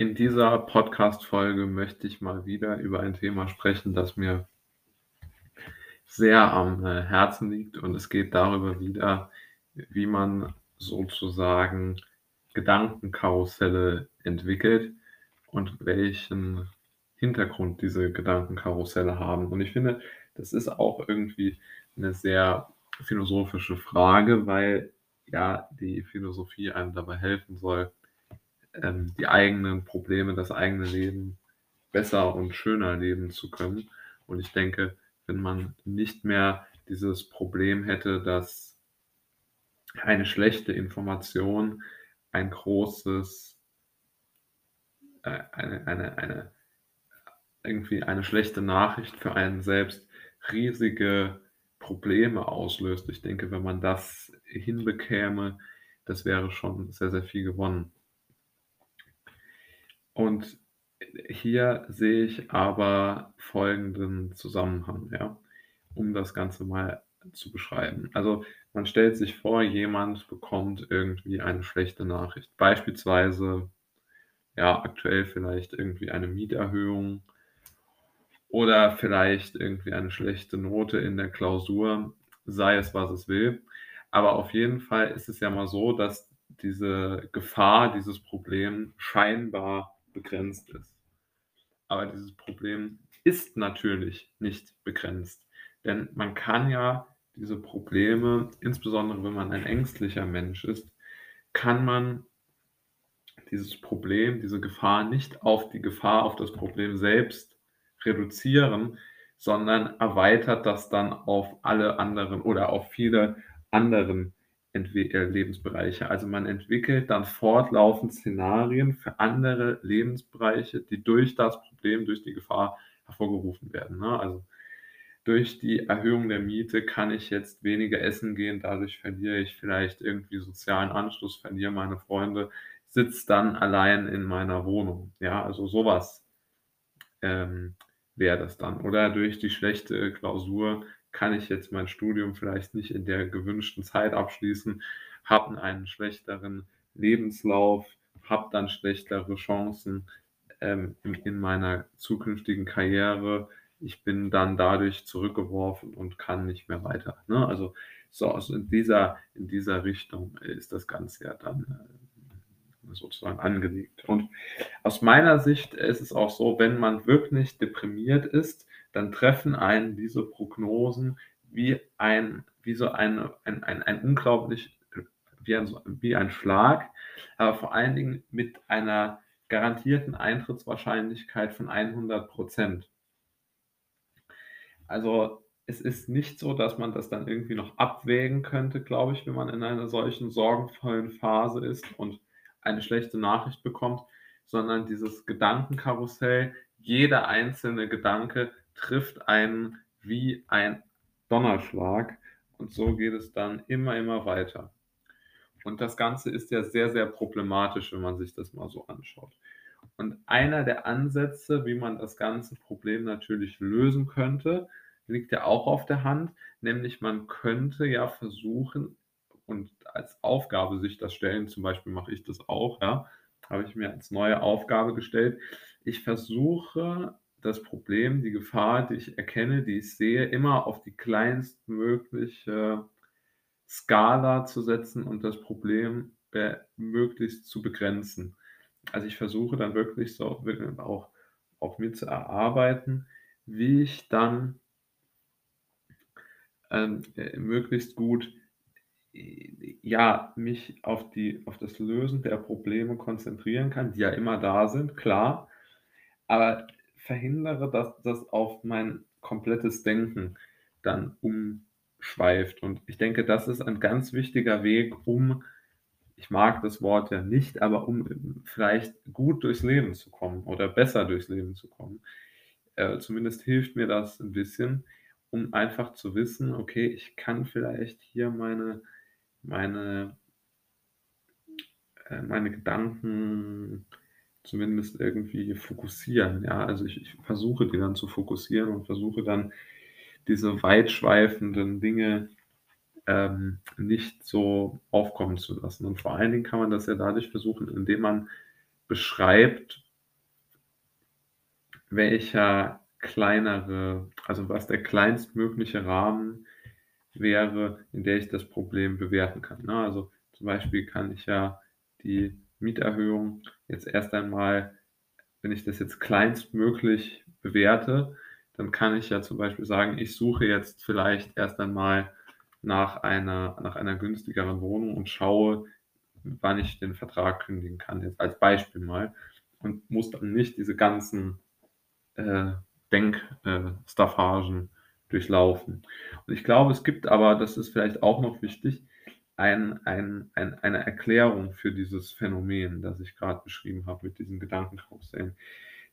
In dieser Podcast-Folge möchte ich mal wieder über ein Thema sprechen, das mir sehr am äh, Herzen liegt. Und es geht darüber wieder, wie man sozusagen Gedankenkarusselle entwickelt und welchen Hintergrund diese Gedankenkarusselle haben. Und ich finde, das ist auch irgendwie eine sehr philosophische Frage, weil ja die Philosophie einem dabei helfen soll, ähm, die eigenen Probleme, das eigene Leben besser und schöner leben zu können. Und ich denke, wenn man nicht mehr dieses Problem hätte, dass eine schlechte Information ein großes, äh, eine, eine, eine, irgendwie eine schlechte Nachricht für einen selbst riesige Probleme auslöst. Ich denke, wenn man das hinbekäme, das wäre schon sehr, sehr viel gewonnen. Und hier sehe ich aber folgenden Zusammenhang, ja, um das Ganze mal zu beschreiben. Also man stellt sich vor, jemand bekommt irgendwie eine schlechte Nachricht. Beispielsweise, ja, aktuell vielleicht irgendwie eine Mieterhöhung oder vielleicht irgendwie eine schlechte Note in der Klausur, sei es was es will. Aber auf jeden Fall ist es ja mal so, dass diese Gefahr, dieses Problem scheinbar begrenzt ist. Aber dieses Problem ist natürlich nicht begrenzt. Denn man kann ja diese Probleme, insbesondere wenn man ein ängstlicher Mensch ist, kann man dieses Problem, diese Gefahr nicht auf die Gefahr, auf das Problem selbst reduzieren, sondern erweitert das dann auf alle anderen oder auf viele anderen Lebensbereiche. Also man entwickelt dann fortlaufend Szenarien für andere Lebensbereiche, die durch das Problem, durch die Gefahr hervorgerufen werden. Ne? Also durch die Erhöhung der Miete kann ich jetzt weniger essen gehen, dadurch verliere ich vielleicht irgendwie sozialen Anschluss, verliere meine Freunde, sitze dann allein in meiner Wohnung. Ja, also sowas ähm, wäre das dann. Oder durch die schlechte Klausur kann ich jetzt mein Studium vielleicht nicht in der gewünschten Zeit abschließen, habe einen schlechteren Lebenslauf, habe dann schlechtere Chancen ähm, in, in meiner zukünftigen Karriere. Ich bin dann dadurch zurückgeworfen und kann nicht mehr weiter. Ne? Also so also in dieser, in dieser Richtung ist das Ganze ja dann äh, sozusagen angelegt. Und aus meiner Sicht ist es auch so, wenn man wirklich deprimiert ist, dann treffen einen diese Prognosen wie ein, wie so ein, ein, ein, ein unglaublich, wie ein, wie ein Schlag, aber vor allen Dingen mit einer garantierten Eintrittswahrscheinlichkeit von 100 Prozent. Also es ist nicht so, dass man das dann irgendwie noch abwägen könnte, glaube ich, wenn man in einer solchen sorgenvollen Phase ist und eine schlechte Nachricht bekommt, sondern dieses Gedankenkarussell, jeder einzelne Gedanke trifft einen wie ein Donnerschlag und so geht es dann immer, immer weiter. Und das Ganze ist ja sehr, sehr problematisch, wenn man sich das mal so anschaut. Und einer der Ansätze, wie man das ganze Problem natürlich lösen könnte, liegt ja auch auf der Hand, nämlich man könnte ja versuchen und als Aufgabe sich das stellen, zum Beispiel mache ich das auch, ja, habe ich mir als neue Aufgabe gestellt. Ich versuche das Problem, die Gefahr, die ich erkenne, die ich sehe, immer auf die kleinstmögliche Skala zu setzen und das Problem möglichst zu begrenzen. Also ich versuche dann wirklich so auch, auch mit zu erarbeiten, wie ich dann ähm, äh, möglichst gut ja, mich auf, die, auf das Lösen der Probleme konzentrieren kann, die ja immer da sind, klar, aber verhindere, dass das auf mein komplettes Denken dann umschweift. Und ich denke, das ist ein ganz wichtiger Weg, um, ich mag das Wort ja nicht, aber um vielleicht gut durchs Leben zu kommen oder besser durchs Leben zu kommen. Äh, zumindest hilft mir das ein bisschen, um einfach zu wissen, okay, ich kann vielleicht hier meine, meine, äh, meine Gedanken zumindest irgendwie fokussieren. Ja, also ich, ich versuche die dann zu fokussieren und versuche dann diese weitschweifenden Dinge ähm, nicht so aufkommen zu lassen. Und vor allen Dingen kann man das ja dadurch versuchen, indem man beschreibt, welcher kleinere also, was der kleinstmögliche Rahmen wäre, in der ich das Problem bewerten kann, ne? Also, zum Beispiel kann ich ja die Mieterhöhung jetzt erst einmal wenn ich das jetzt kleinstmöglich bewerte, dann kann ich ja zum Beispiel sagen, ich suche jetzt vielleicht erst einmal nach einer nach einer günstigeren Wohnung und schaue, wann ich den Vertrag kündigen kann, jetzt als Beispiel mal und muss dann nicht diese ganzen, äh, Denk äh, durchlaufen. Und ich glaube, es gibt aber, das ist vielleicht auch noch wichtig, ein ein ein eine Erklärung für dieses Phänomen, das ich grad beschrieben habe mit diesen Gedankenkarussellen.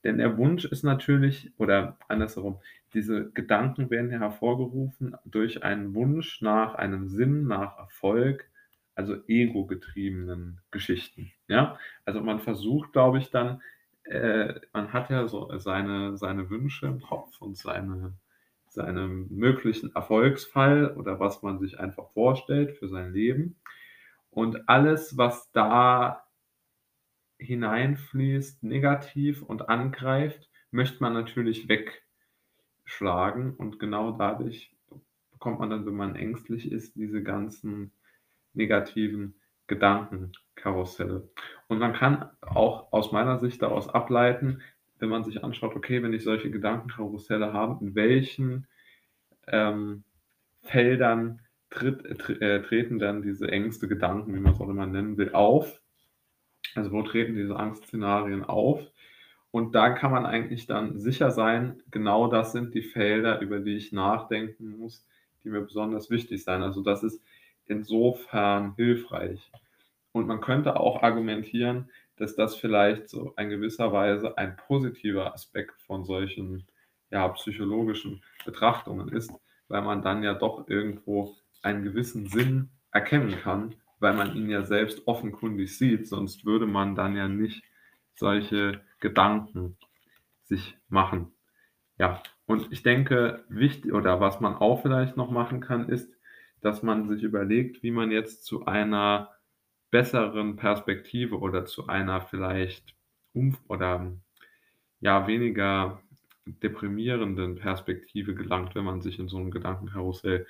Denn der Wunsch ist natürlich oder andersherum, diese Gedanken werden ja hervorgerufen durch einen Wunsch nach einem Sinn, nach Erfolg, also ego-getriebenen Geschichten, ja? Also, man versucht, glaube ich, dann äh, man hat ja so seine seine Wünsche im Kopf und seine seinen möglichen Erfolgsfall oder was man sich einfach vorstellt für sein Leben. Und alles, was da hineinfließt, negativ und angreift, möchte man natürlich wegschlagen und genau dadurch bekommt man dann, wenn man ängstlich ist, diese ganzen negativen Gedankenkarusselle. Und man kann auch aus meiner Sicht daraus ableiten, wenn man sich anschaut, okay, wenn ich solche Gedankenkarusselle habe, in welchen, ähm, Feldern tritt äh, tre treten dann diese Ängste, Gedanken, wie man's auch immer nennen will, auf? Also, wo treten diese Angstszenarien auf? Und da kann man eigentlich dann sicher sein, genau das sind die Felder, über die ich nachdenken muss, die mir besonders wichtig sein. Also, das ist insofern hilfreich. Und man könnte auch argumentieren, dass das vielleicht so in gewisser Weise ein positiver Aspekt von solchen, ja, psychologischen Betrachtungen ist, weil man dann ja doch irgendwo einen gewissen Sinn erkennen kann, weil man ihn ja selbst offenkundig sieht, sonst würde man dann ja nicht solche Gedanken sich machen. Ja, und ich denke, wichtig oder was man auch vielleicht noch machen kann, ist, dass man sich überlegt, wie man jetzt zu einer besseren Perspektive oder zu einer vielleicht umf oder, ja, weniger deprimierenden Perspektive gelangt, wenn man sich in so 'nem Gedankenkarussell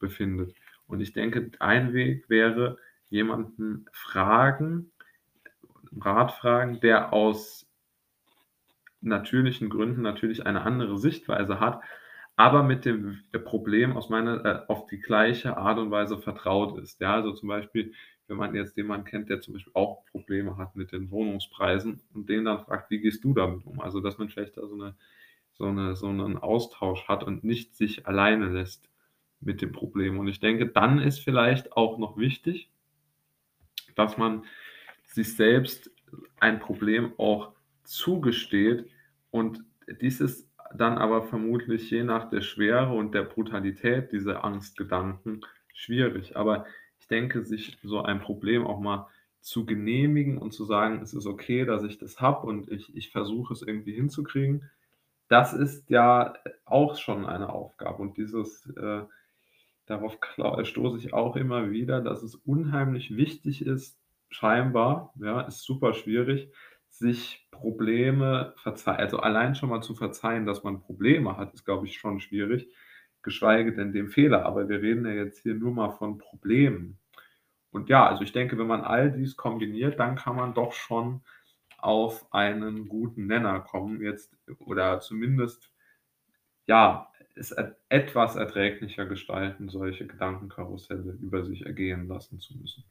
befindet. Und ich denke, ein Weg wäre, jemanden fragen Rat fragen, der aus natürlichen Gründen natürlich eine andere Sichtweise hat, aber mit dem Problem aus meiner äh, auf die gleiche Art und Weise vertraut ist. Ja, also, zum Beispiel, wenn man jetzt jemanden kennt, der zum Beispiel auch Probleme hat mit den Wohnungspreisen und den dann fragt: „Wie gehst du damit um?“ Also, dass man vielleicht da so 'ne so 'ne so 'nen Austausch hat und nicht sich alleine lässt mit dem Problem. Und ich denke, dann ist vielleicht auch noch wichtig dass man sich selbst ein Problem auch zugesteht und dieses dann aber vermutlich je nach der Schwere und der Brutalität dieser Angstgedanken schwierig. Aber ich denke, sich so ein Problem auch mal zu genehmigen und zu sagen: „Es ist okay, dass ich das habe und ich ich versuche es irgendwie hinzukriegen“, das ist ja auch schon eine Aufgabe. Und dieses, äh darauf stoße ich auch immer wieder, dass es unheimlich wichtig ist scheinbar, ja, ist super schwierig, sich Probleme verzeih also, allein schon mal zu verzeihen, dass man Probleme hat, ist, glaube ich, schon schwierig, geschweige denn den Fehler. Aber wir reden ja jetzt hier nur mal von Problemen. Und ja, also, ich denke, wenn man all dies kombiniert, dann kann man doch schon auf einen guten Nenner kommen jetzt oder zumindest, ja, es et etwas erträglicher gestalten, solche Gedankenkarusselle über sich ergehen lassen zu müssen.